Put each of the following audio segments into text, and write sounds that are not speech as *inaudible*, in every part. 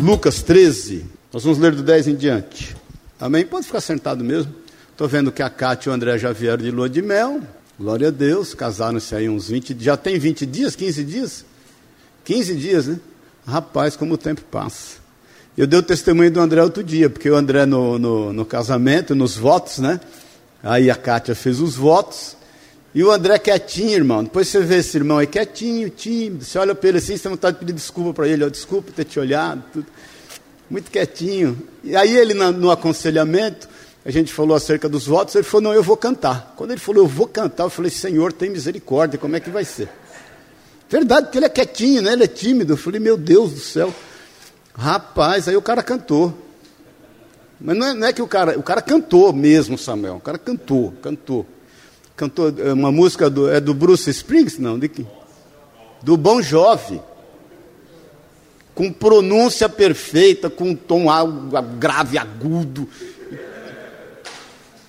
Lucas 13. Nós vamos ler do 10 em diante. Amém? Pode ficar sentado mesmo. Estou vendo que a Cátia e o André já vieram de lua de mel. Glória a Deus. Casaram-se aí uns 20 Já tem 20 dias, 15 dias? 15 dias, né? Rapaz, como o tempo passa. Eu dei o testemunho do André outro dia, porque o André no, no, no casamento, nos votos, né? Aí a Kátia fez os votos. E o André quietinho, irmão. Depois você vê esse irmão aí quietinho, tímido. Você olha para ele assim, você tem vontade de pedir desculpa para ele. Ó, desculpa ter te olhado. Tudo. Muito quietinho. E aí ele, no aconselhamento, a gente falou acerca dos votos. Ele falou, não, eu vou cantar. Quando ele falou, eu vou cantar, eu falei, Senhor, tem misericórdia, como é que vai ser? Verdade, porque ele é quietinho, né? Ele é tímido. Eu falei, meu Deus do céu. Rapaz, aí o cara cantou. Mas não é, não é que o cara, o cara cantou mesmo, Samuel. O cara cantou, cantou cantou é uma música do, é do Bruce Springs, não, de que? Do Bon Jovi. Com pronúncia perfeita, com um tom grave, agudo.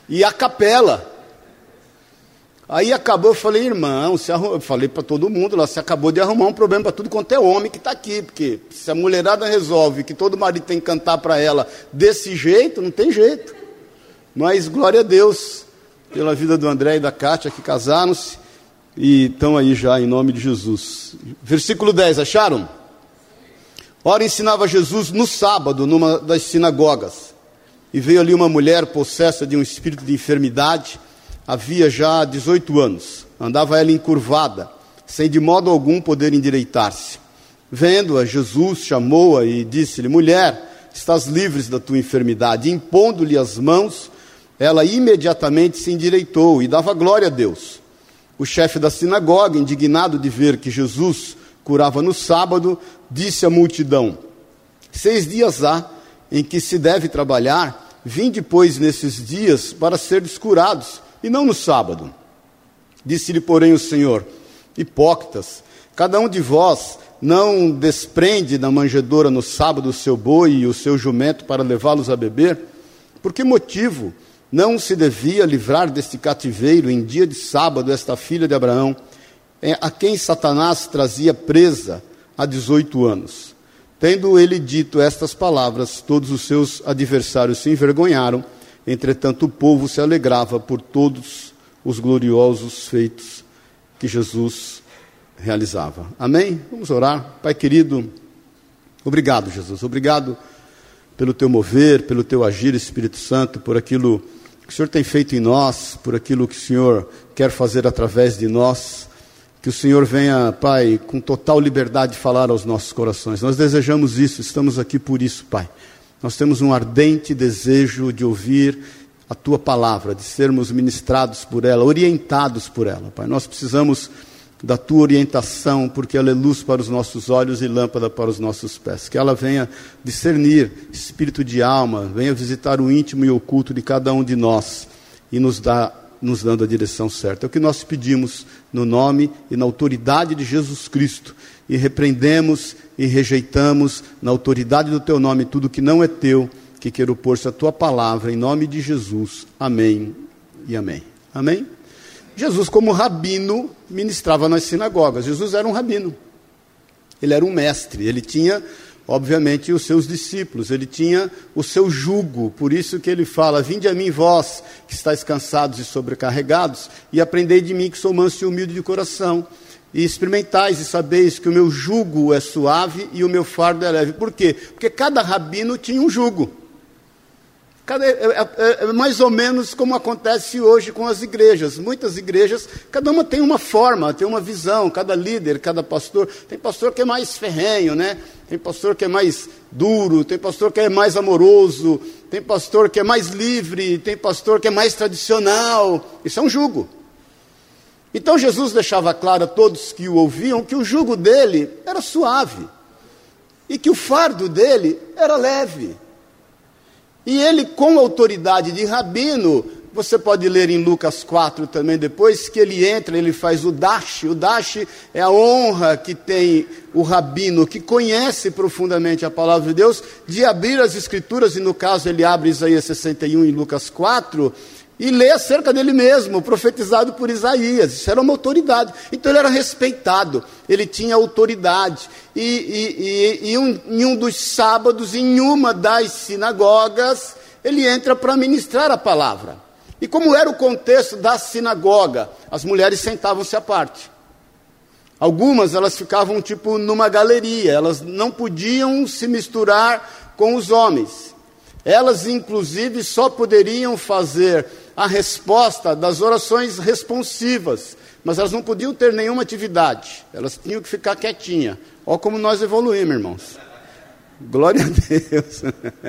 E a capela. Aí acabou, eu falei, irmão, arrum... eu falei para todo mundo lá, você acabou de arrumar um problema para tudo quanto é homem que está aqui, porque se a mulherada resolve que todo marido tem que cantar para ela desse jeito, não tem jeito. Mas glória a Deus, pela vida do André e da Kátia, que casaram-se e estão aí já em nome de Jesus. Versículo 10, acharam? Ora, ensinava Jesus no sábado, numa das sinagogas, e veio ali uma mulher possessa de um espírito de enfermidade, havia já 18 anos, andava ela encurvada, sem de modo algum poder endireitar-se. Vendo-a, Jesus chamou-a e disse-lhe: Mulher, estás livre da tua enfermidade. Impondo-lhe as mãos, ela imediatamente se endireitou e dava glória a Deus. O chefe da sinagoga, indignado de ver que Jesus curava no sábado, disse à multidão: Seis dias há em que se deve trabalhar, vim depois nesses dias para ser curados, e não no sábado. Disse-lhe, porém, o Senhor: Hipócritas, cada um de vós não desprende da manjedoura no sábado o seu boi e o seu jumento para levá-los a beber? Por que motivo? Não se devia livrar deste cativeiro em dia de sábado esta filha de Abraão, é, a quem Satanás trazia presa há 18 anos. Tendo ele dito estas palavras, todos os seus adversários se envergonharam, entretanto o povo se alegrava por todos os gloriosos feitos que Jesus realizava. Amém? Vamos orar. Pai querido, obrigado, Jesus. Obrigado pelo teu mover, pelo teu agir, Espírito Santo, por aquilo que o Senhor tem feito em nós, por aquilo que o Senhor quer fazer através de nós. Que o Senhor venha, Pai, com total liberdade falar aos nossos corações. Nós desejamos isso, estamos aqui por isso, Pai. Nós temos um ardente desejo de ouvir a tua palavra, de sermos ministrados por ela, orientados por ela, Pai. Nós precisamos da tua orientação, porque ela é luz para os nossos olhos e lâmpada para os nossos pés. Que ela venha discernir espírito de alma, venha visitar o íntimo e oculto de cada um de nós e nos dá nos dando a direção certa. É o que nós pedimos no nome e na autoridade de Jesus Cristo. E repreendemos e rejeitamos na autoridade do teu nome tudo que não é teu, que queira opor-se a tua palavra, em nome de Jesus. Amém e amém. Amém? Jesus, como rabino, ministrava nas sinagogas. Jesus era um rabino. Ele era um mestre. Ele tinha, obviamente, os seus discípulos. Ele tinha o seu jugo. Por isso que ele fala: Vinde a mim, vós que estáis cansados e sobrecarregados, e aprendei de mim que sou manso e humilde de coração. E experimentais e sabeis que o meu jugo é suave e o meu fardo é leve. Por quê? Porque cada rabino tinha um jugo. Cada, é, é, é, é, mais ou menos como acontece hoje com as igrejas. Muitas igrejas, cada uma tem uma forma, tem uma visão, cada líder, cada pastor. Tem pastor que é mais ferrenho, né? Tem pastor que é mais duro, tem pastor que é mais amoroso, tem pastor que é mais livre, tem pastor que é mais tradicional. Isso é um jugo. Então Jesus deixava claro a todos que o ouviam que o jugo dele era suave e que o fardo dele era leve. E ele, com autoridade de rabino, você pode ler em Lucas 4 também depois, que ele entra, ele faz o dash. O dash é a honra que tem o rabino, que conhece profundamente a palavra de Deus, de abrir as escrituras, e no caso ele abre Isaías 61 em Lucas 4, e lê acerca dele mesmo, profetizado por Isaías. Isso era uma autoridade. Então ele era respeitado, ele tinha autoridade. E, e, e, e um, em um dos sábados, em uma das sinagogas, ele entra para ministrar a palavra. E como era o contexto da sinagoga? As mulheres sentavam-se à parte. Algumas elas ficavam tipo numa galeria, elas não podiam se misturar com os homens. Elas, inclusive, só poderiam fazer a resposta das orações responsivas, mas elas não podiam ter nenhuma atividade, elas tinham que ficar quietinha. Olha como nós evoluímos, irmãos. Glória a Deus.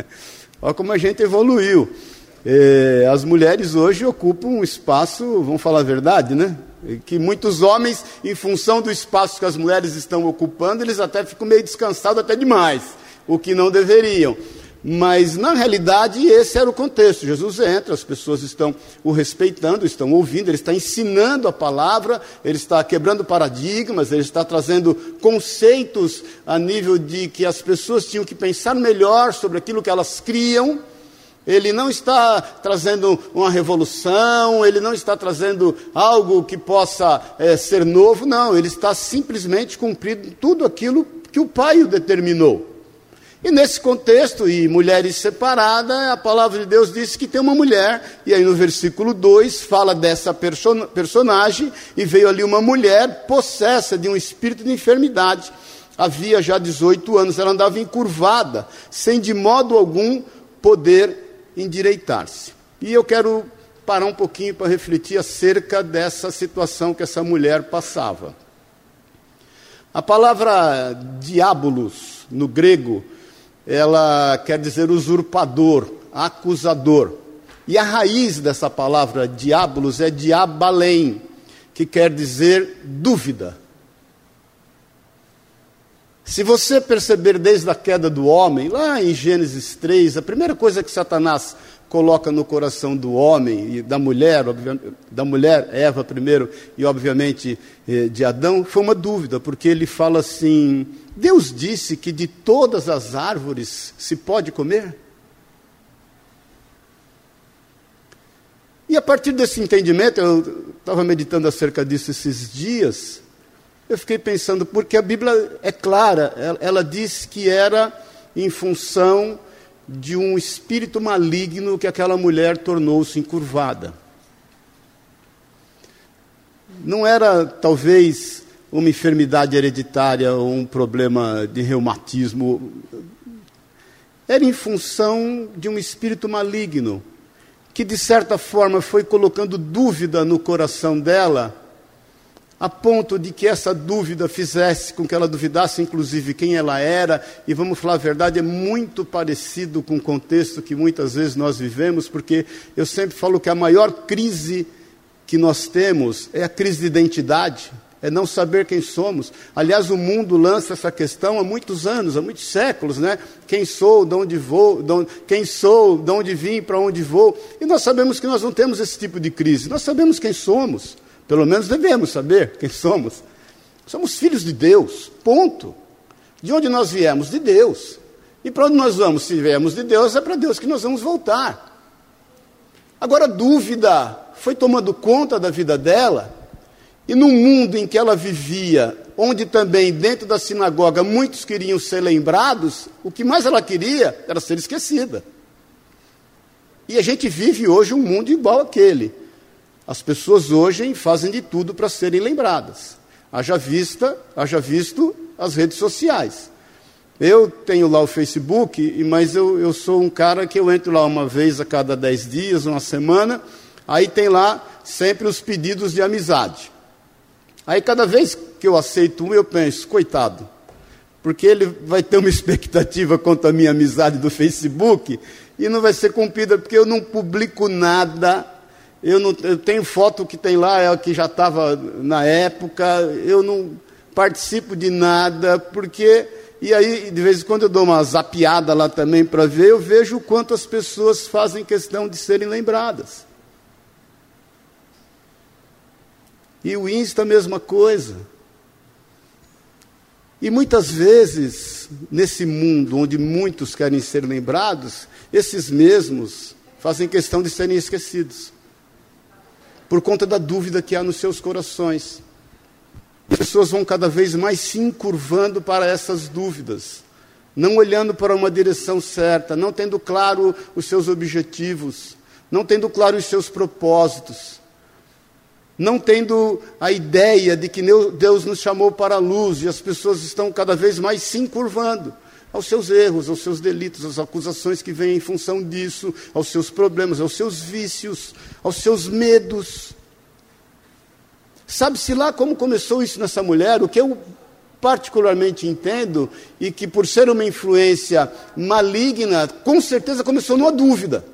*laughs* Olha como a gente evoluiu. É, as mulheres hoje ocupam um espaço, vamos falar a verdade, né? Que muitos homens, em função do espaço que as mulheres estão ocupando, eles até ficam meio descansados até demais, o que não deveriam. Mas, na realidade, esse era o contexto. Jesus entra, as pessoas estão o respeitando, estão ouvindo, ele está ensinando a palavra, ele está quebrando paradigmas, ele está trazendo conceitos a nível de que as pessoas tinham que pensar melhor sobre aquilo que elas criam. Ele não está trazendo uma revolução, ele não está trazendo algo que possa é, ser novo, não, ele está simplesmente cumprindo tudo aquilo que o Pai o determinou. E nesse contexto, e mulheres separadas, a palavra de Deus diz que tem uma mulher, e aí no versículo 2 fala dessa person personagem, e veio ali uma mulher possessa de um espírito de enfermidade. Havia já 18 anos, ela andava encurvada, sem de modo algum poder endireitar-se. E eu quero parar um pouquinho para refletir acerca dessa situação que essa mulher passava. A palavra diabolos, no grego, ela quer dizer usurpador, acusador. E a raiz dessa palavra diabolos é diabalém, que quer dizer dúvida. Se você perceber desde a queda do homem, lá em Gênesis 3, a primeira coisa que Satanás coloca no coração do homem e da mulher, da mulher, Eva primeiro, e obviamente eh, de Adão, foi uma dúvida, porque ele fala assim: Deus disse que de todas as árvores se pode comer? E a partir desse entendimento, eu estava meditando acerca disso esses dias, eu fiquei pensando, porque a Bíblia é clara, ela, ela diz que era em função de um espírito maligno que aquela mulher tornou-se encurvada. Não era, talvez, uma enfermidade hereditária ou um problema de reumatismo. Era em função de um espírito maligno que, de certa forma, foi colocando dúvida no coração dela a ponto de que essa dúvida fizesse com que ela duvidasse, inclusive, quem ela era, e vamos falar a verdade, é muito parecido com o contexto que muitas vezes nós vivemos, porque eu sempre falo que a maior crise que nós temos é a crise de identidade, é não saber quem somos. Aliás, o mundo lança essa questão há muitos anos, há muitos séculos, né? Quem sou, de onde vou, de onde, quem sou, de onde vim, para onde vou. E nós sabemos que nós não temos esse tipo de crise, nós sabemos quem somos. Pelo menos devemos saber quem somos. Somos filhos de Deus, ponto. De onde nós viemos? De Deus. E para onde nós vamos? Se viemos de Deus, é para Deus que nós vamos voltar. Agora, a dúvida foi tomando conta da vida dela, e no mundo em que ela vivia, onde também dentro da sinagoga muitos queriam ser lembrados, o que mais ela queria era ser esquecida. E a gente vive hoje um mundo igual àquele. As pessoas hoje fazem de tudo para serem lembradas. Haja vista, haja visto as redes sociais. Eu tenho lá o Facebook, mas eu, eu sou um cara que eu entro lá uma vez a cada dez dias, uma semana, aí tem lá sempre os pedidos de amizade. Aí cada vez que eu aceito um, eu penso, coitado, porque ele vai ter uma *laughs* expectativa quanto à minha amizade do Facebook e não vai ser cumprida, porque eu não publico nada eu, não, eu tenho foto que tem lá, é que já estava na época, eu não participo de nada, porque. E aí, de vez em quando, eu dou uma zapiada lá também para ver, eu vejo o quanto as pessoas fazem questão de serem lembradas. E o Insta, a mesma coisa. E muitas vezes, nesse mundo onde muitos querem ser lembrados, esses mesmos fazem questão de serem esquecidos. Por conta da dúvida que há nos seus corações. As pessoas vão cada vez mais se encurvando para essas dúvidas, não olhando para uma direção certa, não tendo claro os seus objetivos, não tendo claro os seus propósitos, não tendo a ideia de que Deus nos chamou para a luz e as pessoas estão cada vez mais se encurvando aos seus erros, aos seus delitos, às acusações que vêm em função disso, aos seus problemas, aos seus vícios, aos seus medos. Sabe-se lá como começou isso nessa mulher? O que eu particularmente entendo, e que por ser uma influência maligna, com certeza começou numa dúvida.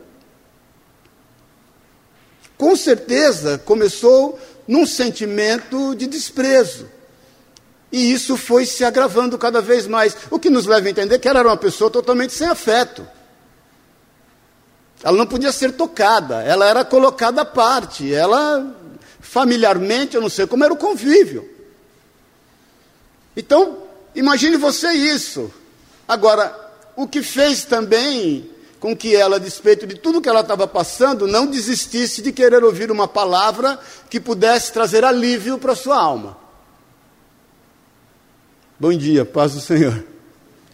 Com certeza começou num sentimento de desprezo. E isso foi se agravando cada vez mais, o que nos leva a entender que ela era uma pessoa totalmente sem afeto. Ela não podia ser tocada, ela era colocada à parte, ela familiarmente, eu não sei como era o convívio. Então, imagine você isso. Agora, o que fez também com que ela, a despeito de tudo que ela estava passando, não desistisse de querer ouvir uma palavra que pudesse trazer alívio para sua alma. Bom dia, paz do Senhor.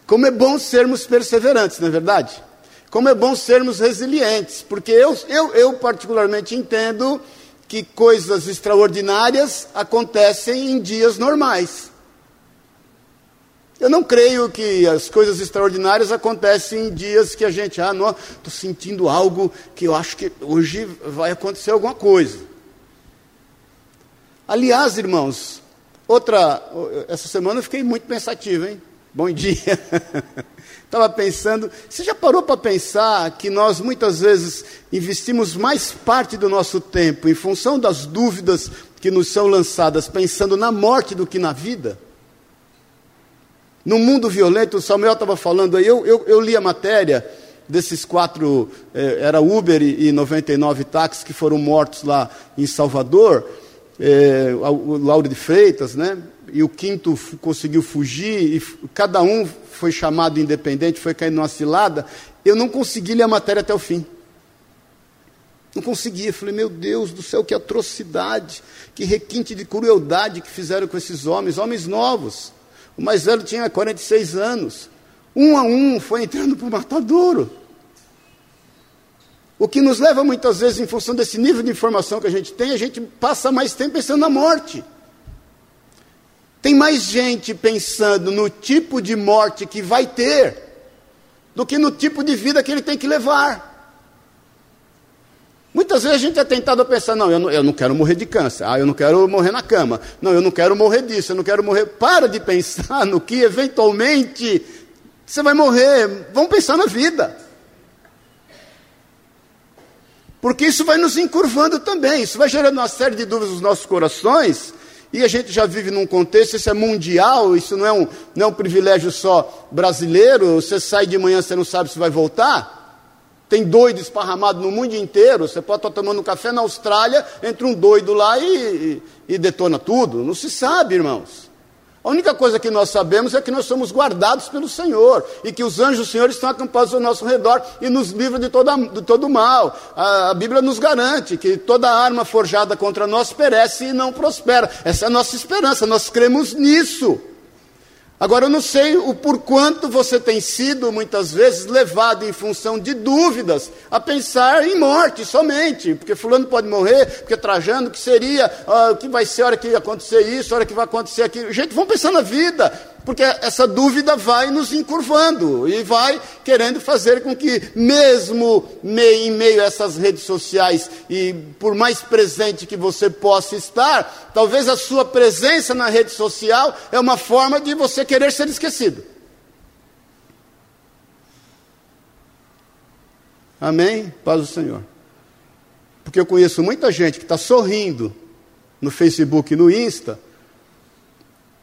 Como é bom sermos perseverantes, não é verdade? Como é bom sermos resilientes, porque eu, eu, eu particularmente entendo que coisas extraordinárias acontecem em dias normais. Eu não creio que as coisas extraordinárias acontecem em dias que a gente, ah, não, estou sentindo algo que eu acho que hoje vai acontecer alguma coisa. Aliás, irmãos, outra, essa semana eu fiquei muito pensativo, hein? Bom dia. *laughs* Estava pensando, você já parou para pensar que nós muitas vezes investimos mais parte do nosso tempo em função das dúvidas que nos são lançadas, pensando na morte do que na vida? No mundo violento, o Samuel estava falando aí, eu, eu, eu, li a matéria desses quatro, eh, era Uber e, e 99 táxis que foram mortos lá em Salvador, eh, o Lauro de Freitas, né? E o quinto conseguiu fugir, e cada um foi chamado independente, foi cair numa cilada, eu não consegui ler a matéria até o fim. Não conseguia. Falei, meu Deus do céu, que atrocidade, que requinte de crueldade que fizeram com esses homens, homens novos. O mais velho tinha 46 anos. Um a um foi entrando para o matadouro. O que nos leva muitas vezes, em função desse nível de informação que a gente tem, a gente passa mais tempo pensando na morte. Tem mais gente pensando no tipo de morte que vai ter do que no tipo de vida que ele tem que levar. Muitas vezes a gente é tentado a pensar: não eu, não, eu não quero morrer de câncer, ah, eu não quero morrer na cama, não, eu não quero morrer disso, eu não quero morrer. Para de pensar *laughs* no que eventualmente você vai morrer. Vamos pensar na vida. Porque isso vai nos encurvando também, isso vai gerando uma série de dúvidas nos nossos corações e a gente já vive num contexto, isso é mundial, isso não é um, não é um privilégio só brasileiro. Você sai de manhã, você não sabe se vai voltar. Tem doido esparramado no mundo inteiro. Você pode estar tomando um café na Austrália, entra um doido lá e, e, e detona tudo. Não se sabe, irmãos. A única coisa que nós sabemos é que nós somos guardados pelo Senhor e que os anjos do Senhor estão acampados ao nosso redor e nos livram de, toda, de todo mal. A, a Bíblia nos garante que toda arma forjada contra nós perece e não prospera. Essa é a nossa esperança, nós cremos nisso. Agora, eu não sei o porquanto você tem sido, muitas vezes, levado em função de dúvidas a pensar em morte somente, porque Fulano pode morrer, porque Trajano, que seria, ah, o que vai ser a hora que acontecer isso, a hora que vai acontecer aquilo. Gente, vamos pensar na vida, porque essa dúvida vai nos encurvando e vai querendo fazer com que, mesmo em meio a essas redes sociais e por mais presente que você possa estar, talvez a sua presença na rede social é uma forma de você querer ser esquecido. Amém? Paz do Senhor. Porque eu conheço muita gente que está sorrindo no Facebook e no Insta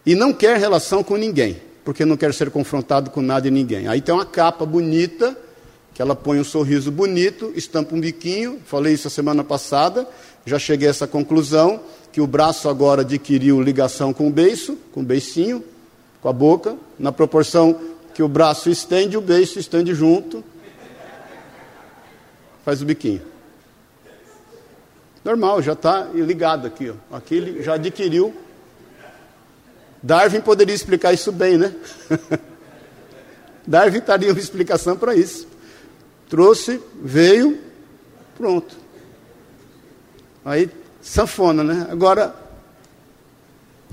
e não quer relação com ninguém, porque não quer ser confrontado com nada e ninguém. Aí tem uma capa bonita, que ela põe um sorriso bonito, estampa um biquinho, falei isso a semana passada, já cheguei a essa conclusão, que o braço agora adquiriu ligação com o beiço, com o beicinho, com a boca, na proporção que o braço estende, o beiço estende junto, faz o biquinho. Normal, já está ligado aqui. Ó. Aqui ele já adquiriu. Darwin poderia explicar isso bem, né? *laughs* Darwin daria uma explicação para isso. Trouxe, veio, pronto. Aí, sanfona, né? Agora,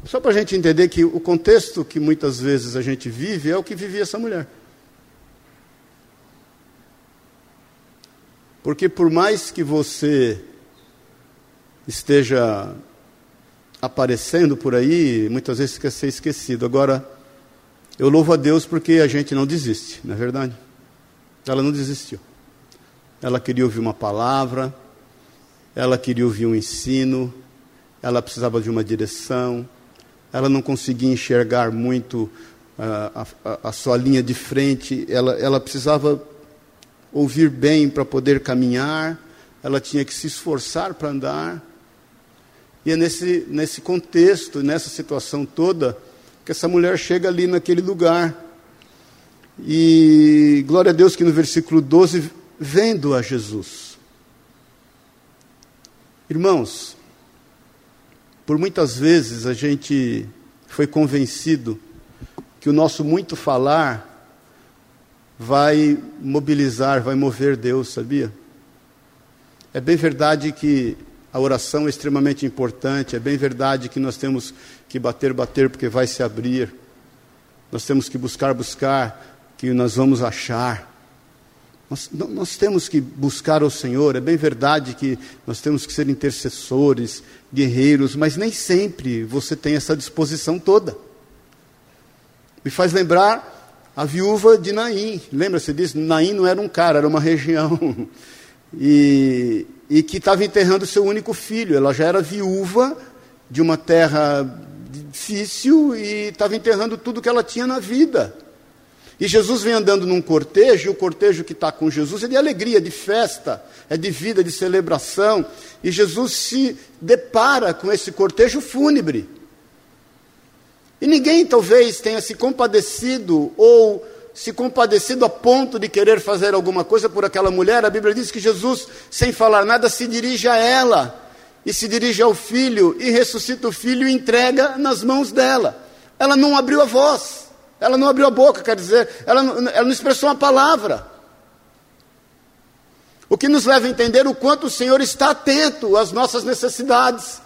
só para a gente entender que o contexto que muitas vezes a gente vive é o que vivia essa mulher. Porque por mais que você esteja aparecendo por aí, muitas vezes quer ser esquecido. Agora, eu louvo a Deus porque a gente não desiste, não é verdade? Ela não desistiu. Ela queria ouvir uma palavra, ela queria ouvir um ensino, ela precisava de uma direção, ela não conseguia enxergar muito uh, a, a, a, sua linha de frente, ela, ela precisava ouvir bem para poder caminhar, ela tinha que se esforçar para andar. E é nesse, nesse contexto, nessa situação toda, que essa mulher chega ali naquele lugar. E glória a Deus que no versículo 12, vendo a Jesus. Irmãos, por muitas vezes a gente foi convencido que o nosso muito falar vai mobilizar, vai mover Deus, sabia? É bem verdade que a oração é extremamente importante, é bem verdade que nós temos que bater, bater, porque vai se abrir. Nós temos que buscar, buscar, que nós vamos achar. Nós, nós temos que buscar o Senhor, é bem verdade que nós temos que ser intercessores, guerreiros, mas nem sempre você tem essa disposição toda. Me faz lembrar a viúva de Naim. Lembra-se disso? Naim não era um cara, era uma região. *laughs* E, e que estava enterrando seu único filho. Ela já era viúva de uma terra difícil e estava enterrando tudo que ela tinha na vida. E Jesus vem andando num cortejo, e o cortejo que está com Jesus é de alegria, de festa, é de vida, de celebração. E Jesus se depara com esse cortejo fúnebre. E ninguém talvez tenha se compadecido ou se compadecido a ponto de querer fazer alguma coisa por aquela mulher. A Bíblia diz que Jesus, sem falar nada, se dirige a ela e se dirige ao filho e ressuscita o filho e entrega nas mãos dela. Ela não abriu a voz, ela não abriu a boca, quer dizer, ela ela não expressou uma palavra. O que nos leva a entender o quanto o Senhor está atento às nossas necessidades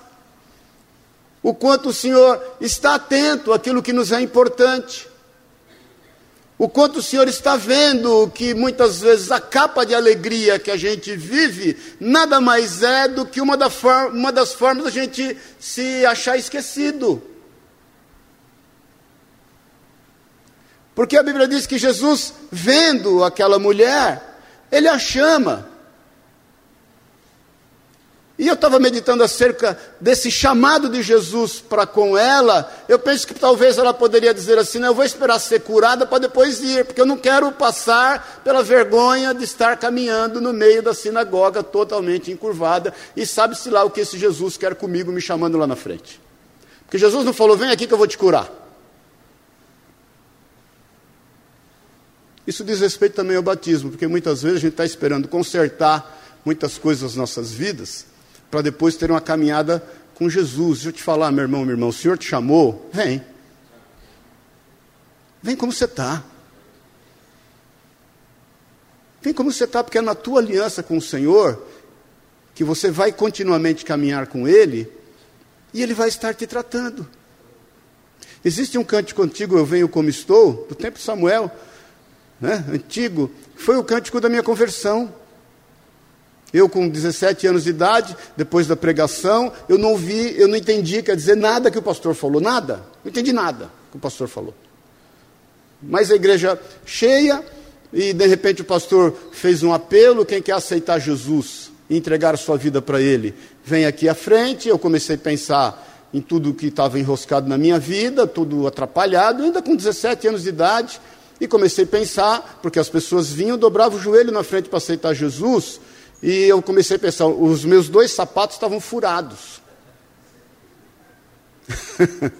o quanto o Senhor está atento àquilo que nos é importante, o quanto o Senhor está vendo que muitas vezes a capa de alegria que a gente vive nada mais é do que uma, da uma das formas da gente se achar esquecido. Porque a Bíblia diz que Jesus, vendo aquela mulher, ele a chama. E eu estava meditando acerca desse chamado de Jesus para com ela. Eu penso que talvez ela poderia dizer assim: não, eu vou esperar ser curada para depois ir, porque eu não quero passar pela vergonha de estar caminhando no meio da sinagoga totalmente encurvada. E sabe-se lá o que esse Jesus quer comigo me chamando lá na frente. Porque Jesus não falou: vem aqui que eu vou te curar. Isso diz respeito também ao batismo, porque muitas vezes a gente está esperando consertar muitas coisas nas nossas vidas para depois ter uma caminhada com Jesus. Deixa eu te falar, meu irmão, meu irmão, o Senhor te chamou, vem. Vem como você está. Vem como você está, porque é na tua aliança com o Senhor que você vai continuamente caminhar com Ele e Ele vai estar te tratando. Existe um cântico antigo, Eu Venho Como Estou, do tempo de Samuel, né, antigo, foi o cântico da minha conversão. Eu, com 17 anos de idade, depois da pregação, eu não vi, eu não entendi, quer dizer, nada que o pastor falou, nada. Não entendi nada que o pastor falou. Mas a igreja cheia, e de repente o pastor fez um apelo: quem quer aceitar Jesus e entregar sua vida para Ele, vem aqui à frente. Eu comecei a pensar em tudo que estava enroscado na minha vida, tudo atrapalhado, ainda com 17 anos de idade. E comecei a pensar, porque as pessoas vinham, dobravam o joelho na frente para aceitar Jesus. E eu comecei a pensar, os meus dois sapatos estavam furados. *laughs*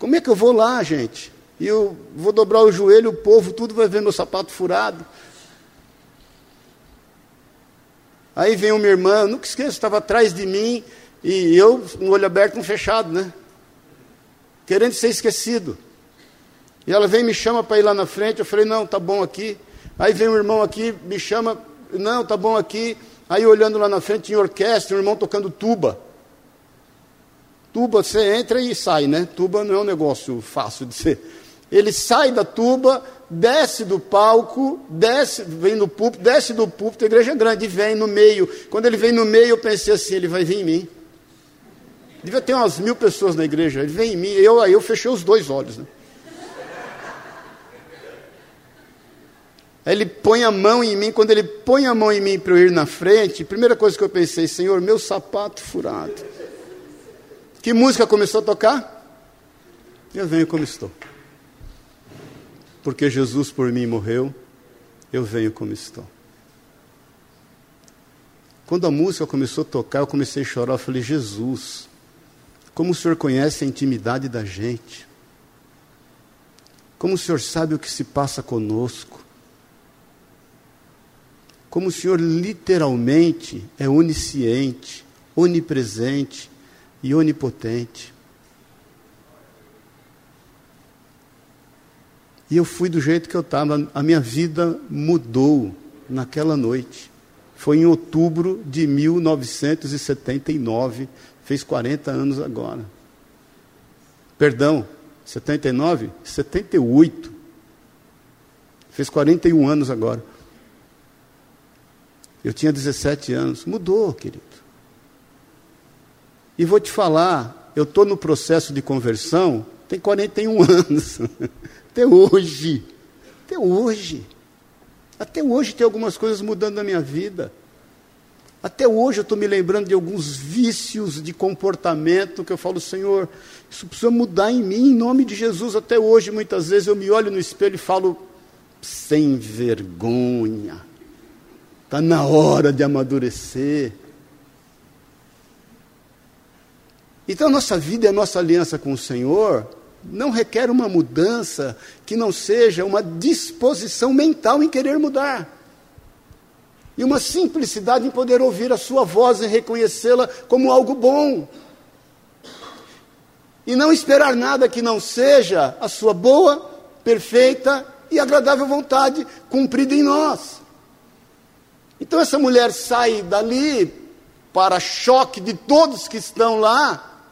Como é que eu vou lá, gente? E eu vou dobrar o joelho, o povo tudo vai ver meu sapato furado. Aí vem uma irmã, nunca esqueço, estava atrás de mim, e eu, um olho aberto, um fechado, né? Querendo ser esquecido. E ela vem me chama para ir lá na frente, eu falei, não, tá bom aqui. Aí vem um irmão aqui, me chama, não, tá bom aqui. Aí olhando lá na frente, em orquestra, um irmão tocando tuba. Tuba, você entra e sai, né? Tuba não é um negócio fácil de ser. Ele sai da tuba, desce do palco, desce, vem no púlpito, desce do púlpito, a igreja é grande, vem no meio. Quando ele vem no meio, eu pensei assim, ele vai vir em mim. Devia ter umas mil pessoas na igreja, ele vem em mim, eu aí eu fechei os dois olhos. Né? Ele põe a mão em mim, quando ele põe a mão em mim para eu ir na frente, primeira coisa que eu pensei, Senhor, meu sapato furado. Que música começou a tocar? Eu venho como estou. Porque Jesus por mim morreu, eu venho como estou. Quando a música começou a tocar, eu comecei a chorar. Eu falei, Jesus, como o Senhor conhece a intimidade da gente, como o Senhor sabe o que se passa conosco, como o Senhor literalmente é onisciente, onipresente e onipotente. E eu fui do jeito que eu estava, a minha vida mudou naquela noite. Foi em outubro de 1979, fez 40 anos agora. Perdão, 79? 78. Fez 41 anos agora. Eu tinha 17 anos. Mudou, querido. E vou te falar, eu estou no processo de conversão tem 41 *laughs* anos. Até hoje. Até hoje. Até hoje tem algumas coisas mudando na minha vida. Até hoje eu estou me lembrando de alguns vícios de comportamento que eu falo, Senhor, isso precisa mudar em mim, em nome de Jesus. Até hoje, muitas vezes, eu me olho no espelho e falo, sem vergonha Está na hora de amadurecer. Então, a nossa vida e a nossa aliança com o Senhor não requer uma mudança que não seja uma disposição mental em querer mudar. E uma simplicidade em poder ouvir a Sua voz e reconhecê-la como algo bom. E não esperar nada que não seja a Sua boa, perfeita e agradável vontade cumprida em nós. Então essa mulher sai dali para choque de todos que estão lá.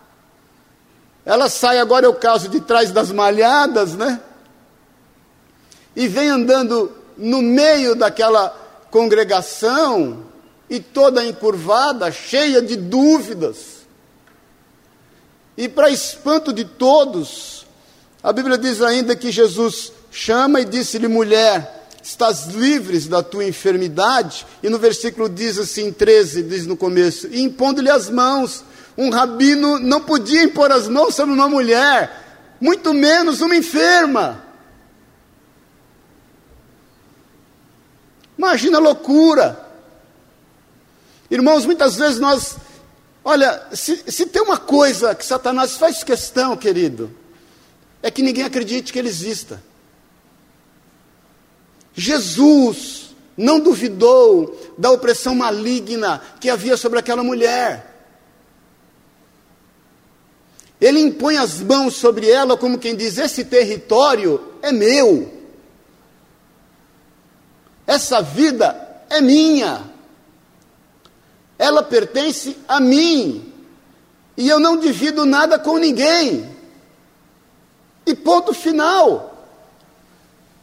Ela sai agora é o caso de trás das malhadas, né? E vem andando no meio daquela congregação e toda encurvada, cheia de dúvidas. E para espanto de todos, a Bíblia diz ainda que Jesus chama e disse-lhe: mulher, estás livres da tua enfermidade. E no versículo diz assim, 13, diz no começo: e impondo-lhe as mãos. Um rabino não podia impor as mãos sobre uma mulher, muito menos uma enferma. Imagina a loucura. Irmãos, muitas vezes nós. Olha, se, se tem uma coisa que Satanás faz questão, querido, é que ninguém acredite que ele exista. Jesus não duvidou da opressão maligna que havia sobre aquela mulher. Ele impõe as mãos sobre ela, como quem diz: Esse território é meu, essa vida é minha, ela pertence a mim, e eu não divido nada com ninguém. E ponto final.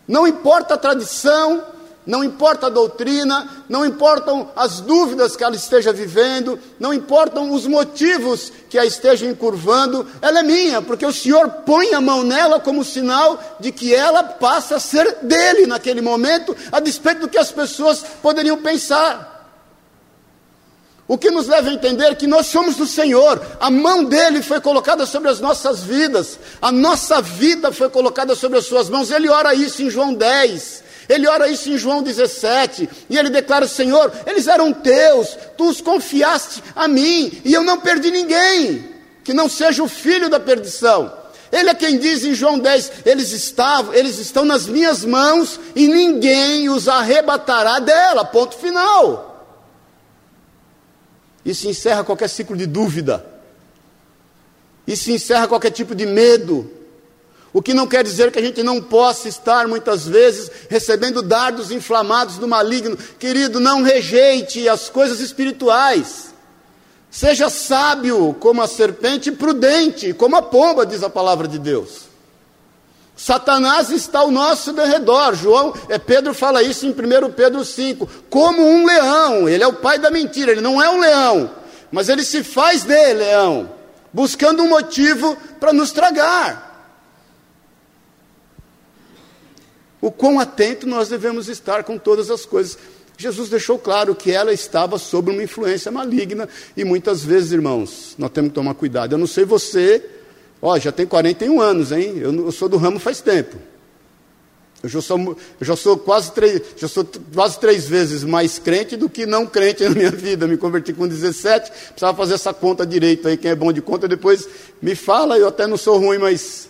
Não importa a tradição, não importa a doutrina, não importam as dúvidas que ela esteja vivendo, não importam os motivos que a estejam encurvando, ela é minha, porque o Senhor põe a mão nela como sinal de que ela passa a ser dele naquele momento, a despeito do que as pessoas poderiam pensar. O que nos leva a entender que nós somos do Senhor, a mão dele foi colocada sobre as nossas vidas, a nossa vida foi colocada sobre as suas mãos. Ele ora isso em João 10, ele ora isso em João 17, e ele declara: Senhor, eles eram teus, tu os confiaste a mim, e eu não perdi ninguém, que não seja o filho da perdição. Ele é quem diz em João 10: eles estavam, eles estão nas minhas mãos, e ninguém os arrebatará dela. Ponto final. E se encerra qualquer ciclo de dúvida. E se encerra qualquer tipo de medo. O que não quer dizer que a gente não possa estar, muitas vezes, recebendo dardos inflamados do maligno. Querido, não rejeite as coisas espirituais. Seja sábio como a serpente e prudente como a pomba, diz a palavra de Deus. Satanás está ao nosso derredor. João, é, Pedro fala isso em 1 Pedro 5, como um leão. Ele é o pai da mentira, ele não é um leão, mas ele se faz de leão, buscando um motivo para nos tragar. O quão atento nós devemos estar com todas as coisas. Jesus deixou claro que ela estava sob uma influência maligna e muitas vezes, irmãos, nós temos que tomar cuidado. Eu não sei você, ó, já tem 41 anos, hein? Eu, eu sou do ramo faz tempo. Eu já sou, eu já sou, quase três, já sou quase três vezes mais crente do que não crente *laughs* na minha vida. me converti com 17, precisava fazer essa conta direito aí, quem é bom de conta, depois me fala, eu até não sou ruim, mas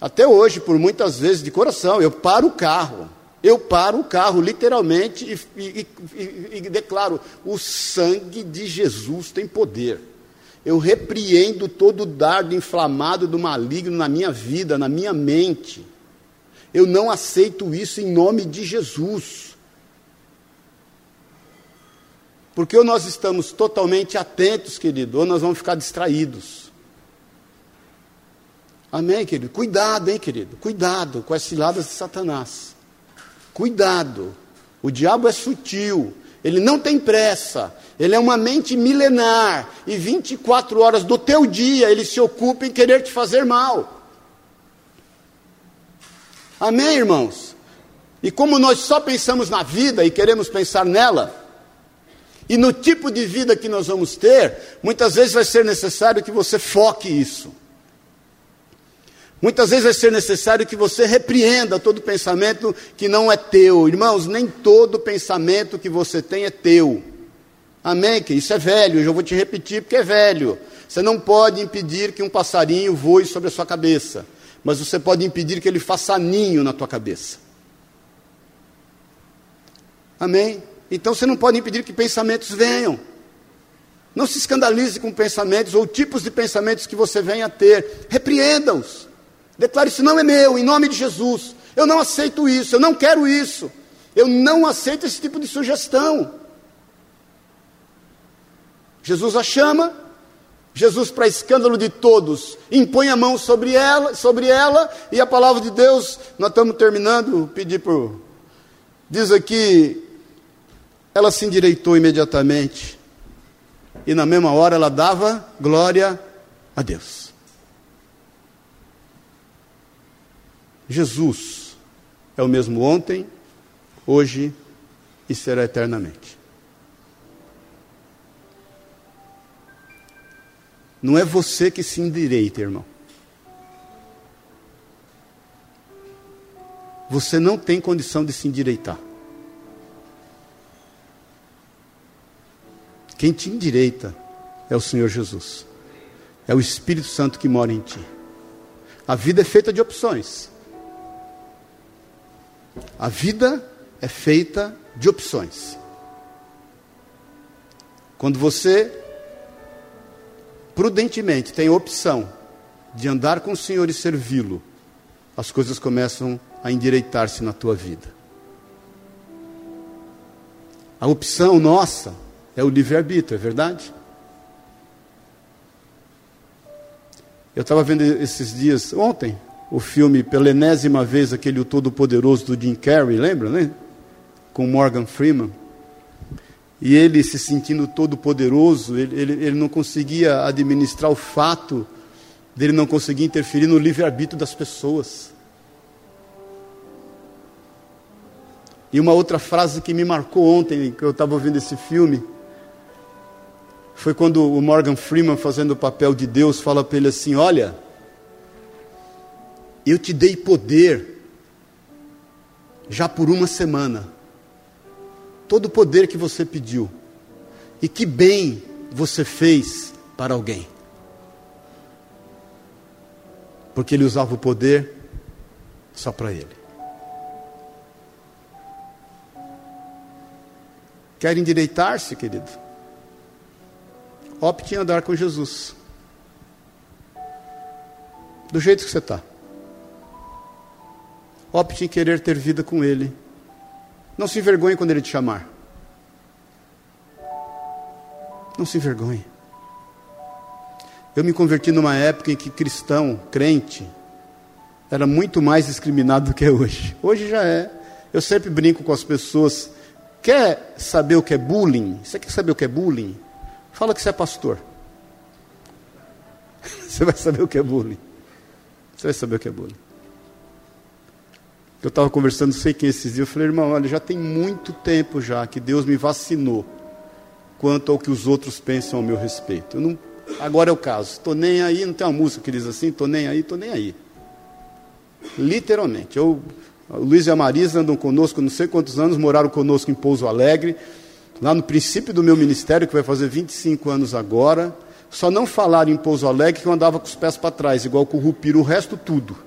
até hoje, por muitas vezes de coração, eu paro o carro eu paro o carro, literalmente, e, e, e, e, declaro: o sangue de Jesus tem poder. Eu repreendo todo o dardo inflamado do maligno na minha vida, na minha mente. Eu não aceito isso em nome de Jesus. Porque ou nós estamos totalmente atentos, querido, ou nós vamos ficar distraídos. Amém, querido? Cuidado, hein, querido? Cuidado com as ciladas de Satanás. Cuidado, o diabo é sutil, ele não tem pressa, ele é uma mente milenar, e 24 horas do teu dia ele se ocupa em querer te fazer mal. Amém, irmãos? E como nós só pensamos na vida e queremos pensar nela, e no tipo de vida que nós vamos ter, muitas vezes vai ser necessário que você foque isso. Muitas vezes vai ser necessário que você repreenda todo pensamento que não é teu. Irmãos, nem todo pensamento que você tem é teu. Amém? Isso é velho, eu vou te repetir porque é velho. Você não pode impedir que um passarinho voe sobre a sua cabeça, mas você pode impedir que ele faça ninho na tua cabeça. Amém? Então você não pode impedir que pensamentos venham. Não se escandalize com pensamentos ou tipos de pensamentos que você venha a ter. Repreenda-os. Declare: Isso não é meu, em nome de Jesus. Eu não aceito isso, eu não quero isso. Eu não aceito esse tipo de sugestão. Jesus a chama, Jesus, para escândalo de todos, impõe a mão sobre ela, sobre ela, e a palavra de Deus, nós estamos terminando, pedir por. Diz aqui, ela se endireitou imediatamente, e na mesma hora ela dava glória a Deus. Jesus é o mesmo ontem, hoje e será eternamente. Não é você que se endireita, irmão. Você não tem condição de se endireitar. Quem te endireita é o Senhor Jesus. É o Espírito Santo que mora em ti. A vida é feita de opções. A vida é feita de opções. Quando você prudentemente tem a opção de andar com o Senhor e servi-lo, as coisas começam a endireitar-se na tua vida. A opção nossa é o livre-arbítrio, é verdade? Eu estava vendo esses dias, ontem, o filme pela enésima vez, aquele O Todo-Poderoso do Jim Carrey, lembra, né? Com Morgan Freeman. E ele se sentindo todo-poderoso, ele, ele, ele não conseguia administrar o fato dele não conseguir interferir no livre-arbítrio das pessoas. E uma outra frase que me marcou ontem, que eu estava vendo esse filme, foi quando o Morgan Freeman, fazendo o papel de Deus, fala para ele assim: Olha, eu te dei poder já por uma semana. Todo o poder que você pediu. E que bem você fez para alguém. Porque ele usava o poder só para ele. Quer endireitar-se, querido? opte em andar com Jesus. Do jeito que você está. Opte em querer ter vida com Ele. Não se envergonhe quando Ele te chamar. Não se envergonhe. Eu me converti numa época em que cristão, crente, era muito mais discriminado do que é hoje. Hoje já é. Eu sempre brinco com as pessoas. Quer saber o que é bullying? Você quer saber o que é bullying? Fala que você é pastor. *laughs* Você vai saber o que é bullying. Você vai saber o que é bullying. Eu estava conversando, não sei quem esses dias, eu falei, irmão, olha, já tem muito tempo já que Deus me vacinou quanto ao que os outros pensam ao meu respeito. Não, agora é o caso, estou nem aí, não tem uma música que diz assim, estou nem aí, estou nem aí. Literalmente. Eu, o Luiz e a Marisa andam conosco não sei quantos anos, moraram conosco em Pouso Alegre, lá no princípio do meu ministério, que vai fazer 25 anos agora. Só não falaram em Pouso Alegre que eu andava com os pés para trás, igual com o Rupiro, o resto tudo.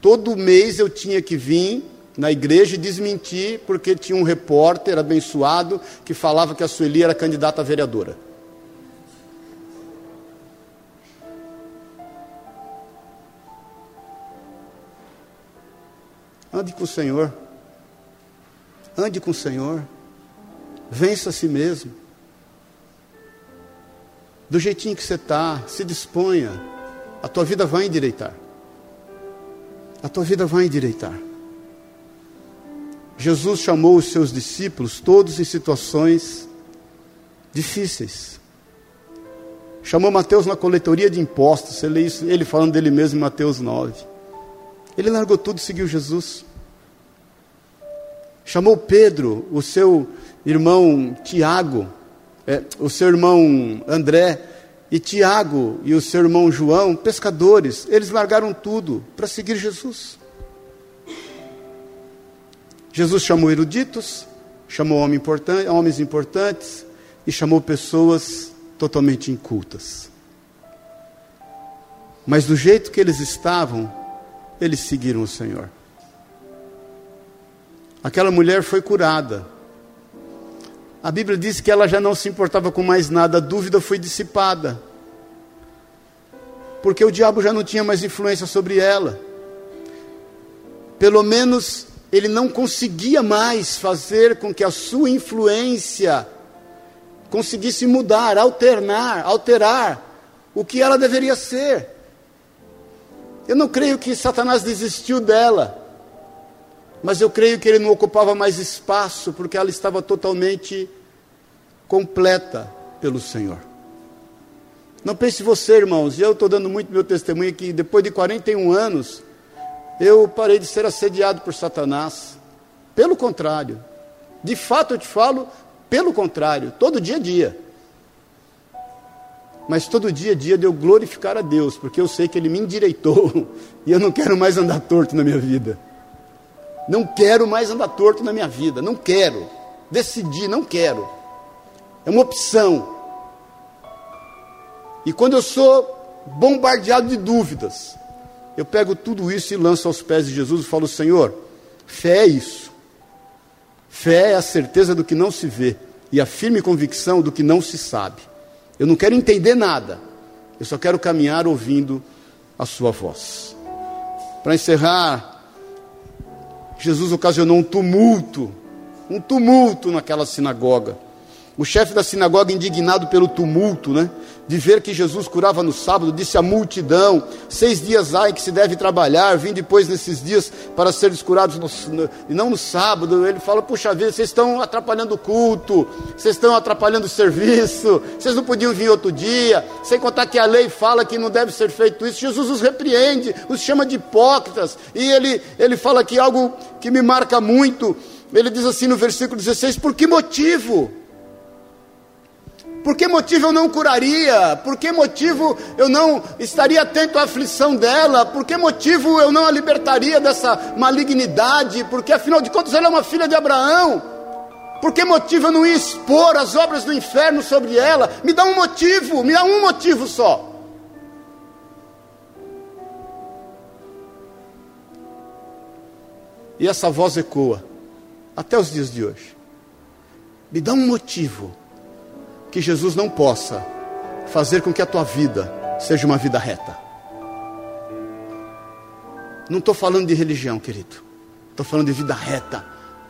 Todo mês eu tinha que vir na igreja e desmentir, porque tinha um repórter abençoado que falava que a Sueli era candidata a vereadora. Ande com o Senhor. Ande com o Senhor. Vença a si mesmo. Do jeitinho que você está, se disponha. A tua vida vai endireitar a tua vida vai endireitar. Jesus chamou os seus discípulos, todos em situações difíceis. Chamou Mateus na coletoria de impostos, você lê isso, ele falando dele mesmo em Mateus 9. Ele largou tudo e seguiu Jesus. Chamou Pedro, o seu irmão Tiago, é, o seu irmão André, e Tiago e o seu irmão João, pescadores, eles largaram tudo para seguir Jesus. Jesus chamou eruditos, chamou homens importantes e chamou pessoas totalmente incultas. Mas do jeito que eles estavam, eles seguiram o Senhor. Aquela mulher foi curada. A Bíblia diz que ela já não se importava com mais nada, a dúvida foi dissipada. Porque o diabo já não tinha mais influência sobre ela. Pelo menos ele não conseguia mais fazer com que a sua influência conseguisse mudar, alternar, alterar o que ela deveria ser. Eu não creio que Satanás desistiu dela. Mas eu creio que ele não ocupava mais espaço, porque ela estava totalmente completa pelo Senhor. Não pense você, irmãos, e eu estou dando muito meu testemunho que depois de 41 anos, eu parei de ser assediado por Satanás. Pelo contrário, de fato eu te falo, pelo contrário, todo dia a dia. Mas todo dia a dia de eu glorificar a Deus, porque eu sei que Ele me endireitou *laughs* e eu não quero mais andar torto na minha vida. Não quero mais andar torto na minha vida, não quero. Decidi, não quero. É uma opção. E quando eu sou bombardeado de dúvidas, eu pego tudo isso e lanço aos pés de Jesus e falo: Senhor, fé é isso. Fé é a certeza do que não se vê e a firme convicção do que não se sabe. Eu não quero entender nada, eu só quero caminhar ouvindo a Sua voz. Para encerrar, Jesus ocasionou um tumulto, um tumulto naquela sinagoga. O chefe da sinagoga, indignado pelo tumulto, né, de ver que Jesus curava no sábado, disse à multidão: Seis dias há em que se deve trabalhar, vim depois nesses dias para ser curados no, no, e não no sábado. Ele fala: Puxa vida, vocês estão atrapalhando o culto, vocês estão atrapalhando o serviço, vocês não podiam vir outro dia, sem contar que a lei fala que não deve ser feito isso. Jesus os repreende, os chama de hipócritas, e ele, ele fala aqui algo que me marca muito. Ele diz assim no versículo 16: Por que motivo? Por que motivo eu não curaria? Por que motivo eu não estaria atento à aflição dela? Por que motivo eu não a libertaria dessa malignidade? Porque afinal de contas ela é uma filha de Abraão. Por que motivo eu não ia expor as obras do inferno sobre ela? Me dá um motivo, me dá um motivo só. E essa voz ecoa até os dias de hoje. Me dá um motivo que Jesus não possa fazer com que a tua vida seja uma vida reta. Não estou falando de religião, querido. Estou falando de vida reta,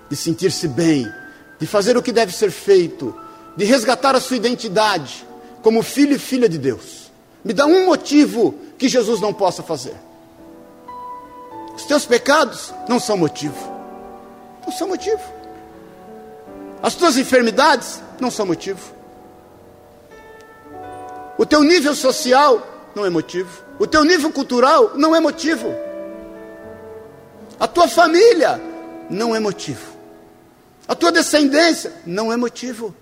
de sentir-se bem, de fazer o que deve ser feito, de resgatar a sua identidade como filho e filha de Deus. Me dá um motivo que Jesus não possa fazer. Os teus pecados não são motivo. Não são motivo. As tuas enfermidades não são motivo. O teu nível social não é motivo. O teu nível cultural não é motivo. A tua família não é motivo. A tua descendência não é motivo.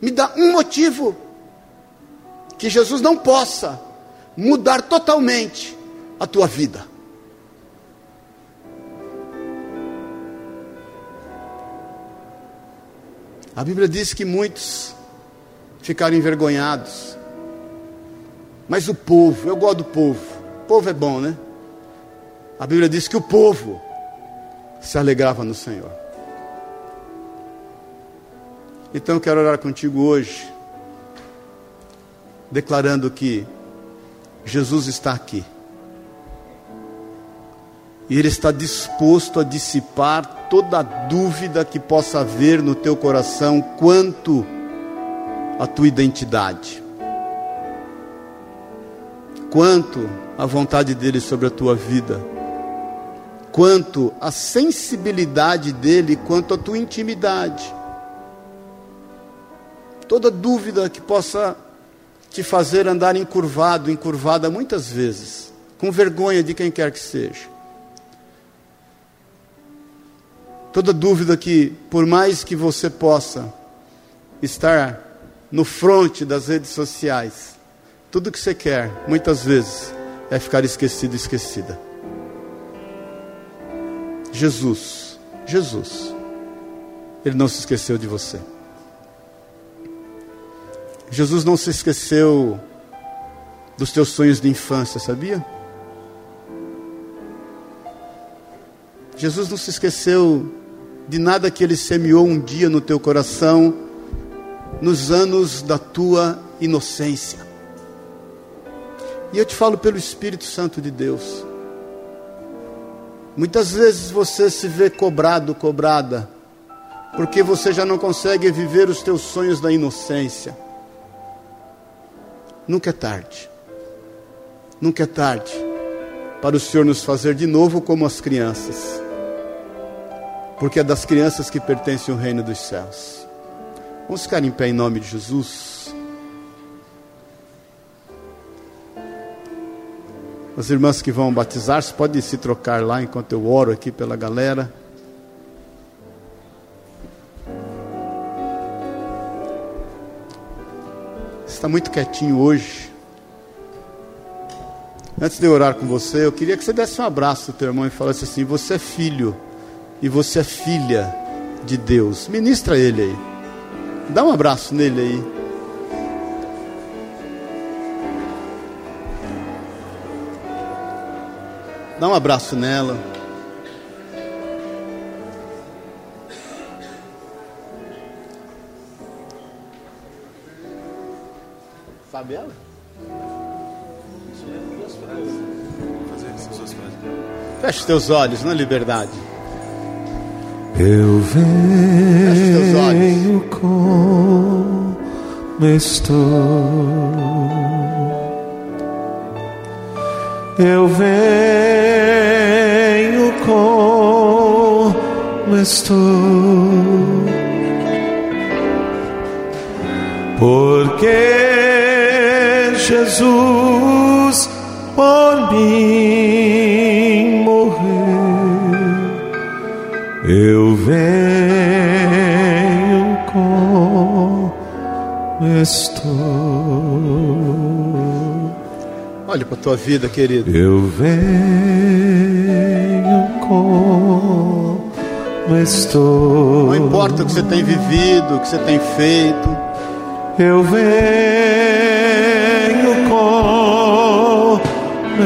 Me dá um motivo que Jesus não possa mudar totalmente a tua vida. A Bíblia diz que muitos ficaram envergonhados. Mas o povo, eu gosto do povo. O povo é bom, né? A Bíblia diz que o povo se alegrava no Senhor. Então eu quero orar contigo hoje, declarando que Jesus está aqui. E Ele está disposto a dissipar toda dúvida que possa haver no teu coração quanto à tua identidade, quanto à vontade dEle sobre a tua vida, quanto à sensibilidade dEle, quanto à tua intimidade. Toda dúvida que possa te fazer andar encurvado, encurvada muitas vezes, com vergonha de quem quer que seja toda dúvida que, por mais que você possa estar no fronte das redes sociais, tudo que você quer, muitas vezes, é ficar esquecido e esquecida. Jesus, Jesus, Ele não se esqueceu de você. Jesus não se esqueceu dos teus sonhos de infância, sabia? Jesus não se esqueceu de nada que Ele semeou um dia no teu coração, nos anos da tua inocência. E eu te falo pelo Espírito Santo de Deus. Muitas vezes você se vê cobrado, cobrada, porque você já não consegue viver os teus sonhos da inocência. Nunca é tarde. Nunca é tarde para o Senhor nos fazer de novo como as crianças porque é das crianças que pertence o reino dos céus. Vamos ficar em pé em nome de Jesus. As irmãs que vão batizar-se podem se trocar lá enquanto eu oro aqui pela galera. Está muito quietinho hoje. Antes de eu orar com você, eu queria que você desse um abraço ao teu irmão e falasse assim: Você é filho e você é filha de Deus. Ministra ele aí. Dá um abraço nele aí. Dá um abraço nela. Sabe ela? Feche teus olhos na liberdade. Eu venho como estou. Eu venho como estou. Porque Jesus por mim eu venho como estou. Olha para tua vida, querido. Eu venho como estou. Não importa o que você tem vivido, o que você tem feito. Eu venho como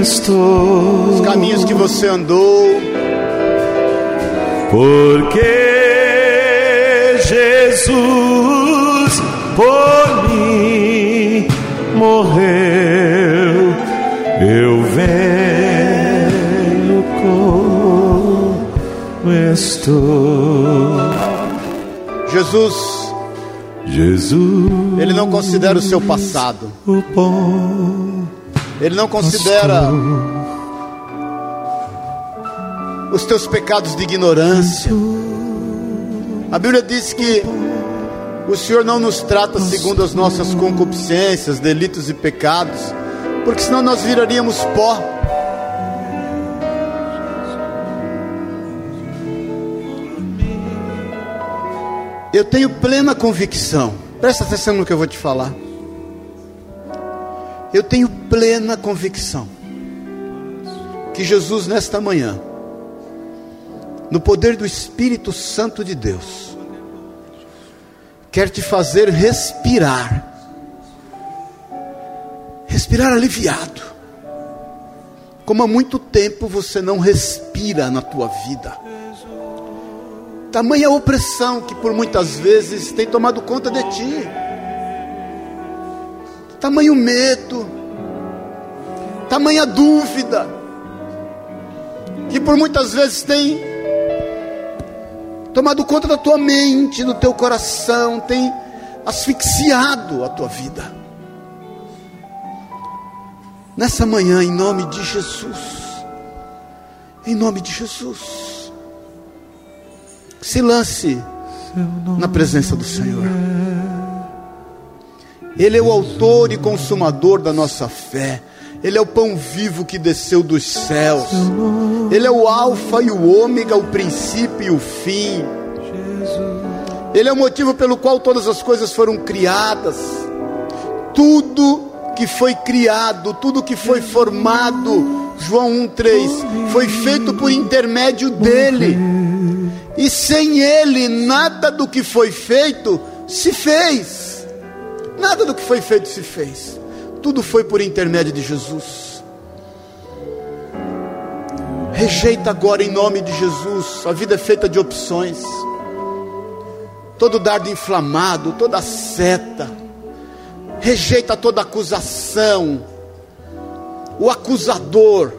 estou. Os caminhos que você andou porque Jesus por mim morreu. Estou. Jesus, Jesus, Ele não considera o seu passado. o bom Ele não considera os teus pecados de ignorância. A Bíblia diz que o Senhor não nos trata segundo as nossas concupiscências, delitos e pecados, porque senão nós viraríamos pó. Eu tenho plena convicção, presta atenção no que eu vou te falar. Eu tenho plena convicção que Jesus, nesta manhã, no poder do Espírito Santo de Deus, quer te fazer respirar, respirar aliviado, como há muito tempo você não respira na tua vida. Tamanha opressão que por muitas vezes tem tomado conta de ti. Tamanho medo, tamanha dúvida, que por muitas vezes tem tomado conta da tua mente, do teu coração, tem asfixiado a tua vida. Nessa manhã, em nome de Jesus, em nome de Jesus, se lance na presença do Senhor. Ele é o autor e consumador da nossa fé. Ele é o pão vivo que desceu dos céus. Ele é o Alfa e o Ômega, o princípio e o fim. Ele é o motivo pelo qual todas as coisas foram criadas. Tudo que foi criado, tudo que foi formado, João 1,3, foi feito por intermédio dele. E sem ele, nada do que foi feito se fez. Nada do que foi feito se fez. Tudo foi por intermédio de Jesus. Rejeita agora em nome de Jesus. A vida é feita de opções. Todo dardo inflamado, toda seta. Rejeita toda acusação. O acusador,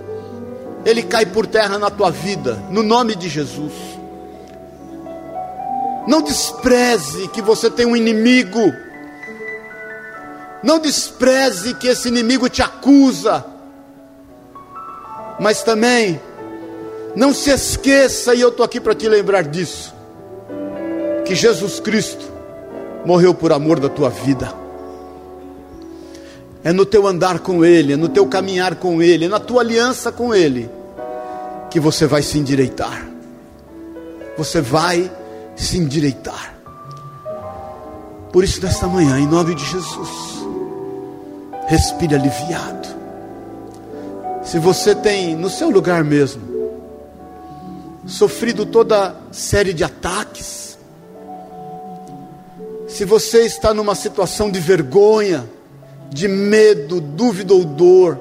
ele cai por terra na tua vida, no nome de Jesus. Não despreze que você tem um inimigo. Não despreze que esse inimigo te acusa. Mas também, não se esqueça, e eu estou aqui para te lembrar disso, que Jesus Cristo morreu por amor da tua vida. É no teu andar com Ele, é no teu caminhar com Ele, é na tua aliança com Ele, que você vai se endireitar. Você vai se endireitar. Por isso, nesta manhã, em nome de Jesus, respire aliviado. Se você tem no seu lugar mesmo sofrido toda série de ataques, se você está numa situação de vergonha, de medo, dúvida ou dor,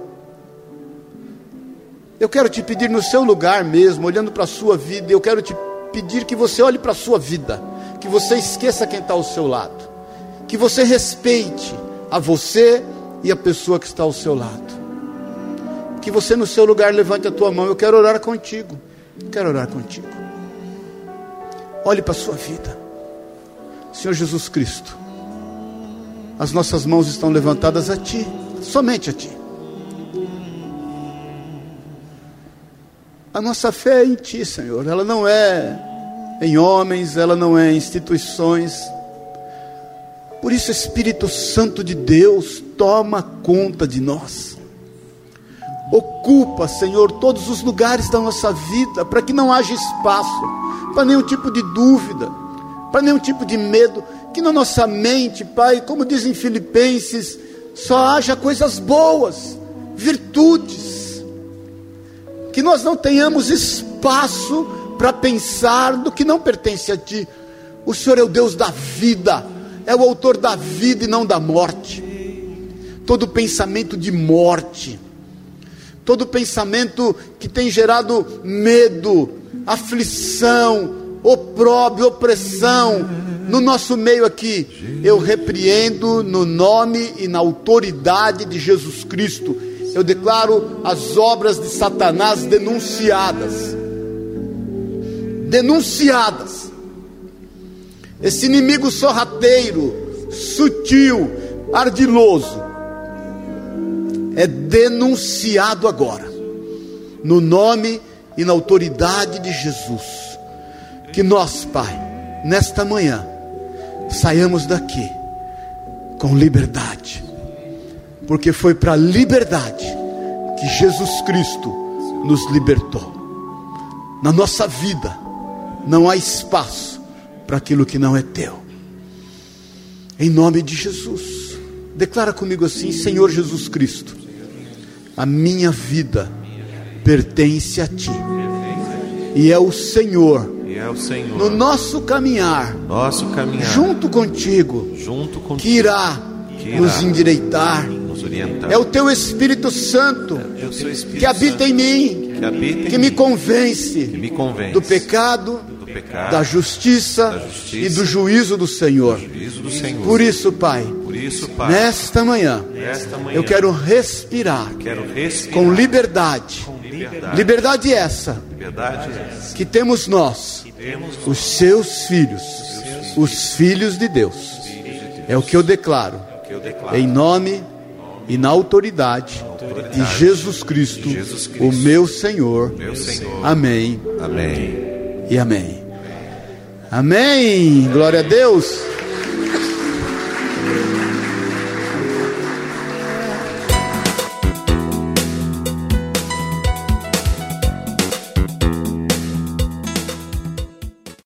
eu quero te pedir no seu lugar mesmo, olhando para a sua vida, eu quero te pedir que você olhe para a sua vida, que você esqueça quem está ao seu lado, que você respeite a você e a pessoa que está ao seu lado. Que você no seu lugar levante a tua mão, eu quero orar contigo. Quero orar contigo. Olhe para a sua vida. Senhor Jesus Cristo, as nossas mãos estão levantadas a Ti, somente a Ti. A nossa fé é em Ti, Senhor. Ela não é em homens, ela não é em instituições. Por isso, Espírito Santo de Deus, toma conta de nós. Ocupa, Senhor, todos os lugares da nossa vida, para que não haja espaço para nenhum tipo de dúvida, para nenhum tipo de medo. Que na nossa mente, Pai, como dizem Filipenses, só haja coisas boas, virtudes. Que nós não tenhamos espaço para pensar do que não pertence a Ti. O Senhor é o Deus da vida, é o autor da vida e não da morte. Todo pensamento de morte, todo pensamento que tem gerado medo, aflição, opróbio, opressão no nosso meio aqui, eu repreendo no nome e na autoridade de Jesus Cristo. Eu declaro as obras de Satanás denunciadas. Denunciadas. Esse inimigo sorrateiro, sutil, ardiloso, é denunciado agora, no nome e na autoridade de Jesus. Que nós, Pai, nesta manhã, saiamos daqui com liberdade, porque foi para a liberdade que Jesus Cristo nos libertou. Na nossa vida não há espaço para aquilo que não é teu. Em nome de Jesus, declara comigo assim: Senhor Jesus Cristo, a minha vida pertence a ti, e é o Senhor é o Senhor, no nosso caminhar, nosso caminhar, junto contigo, junto contigo, que irá que irá nos endireitar. Nos orientar. É o teu Espírito Santo É Espírito que habita em Santo mim, que habita em que me convence que me convence do pecado, do pecado, da justiça da justiça e do juízo do Senhor. do juízo do Senhor. Por isso, Pai, Por isso, Pai, nesta manhã, nesta manhã eu quero respirar quero respirar com liberdade. com liberdade, Liberdade essa liberdade essa que temos nós, que temos os seus filhos, os filhos de Deus. É o que eu declaro. que eu declaro em nome e na autoridade de Jesus Cristo, Jesus Cristo, o meu Senhor. meu Senhor. Amém Amém. e amém. Amém. Glória a Deus.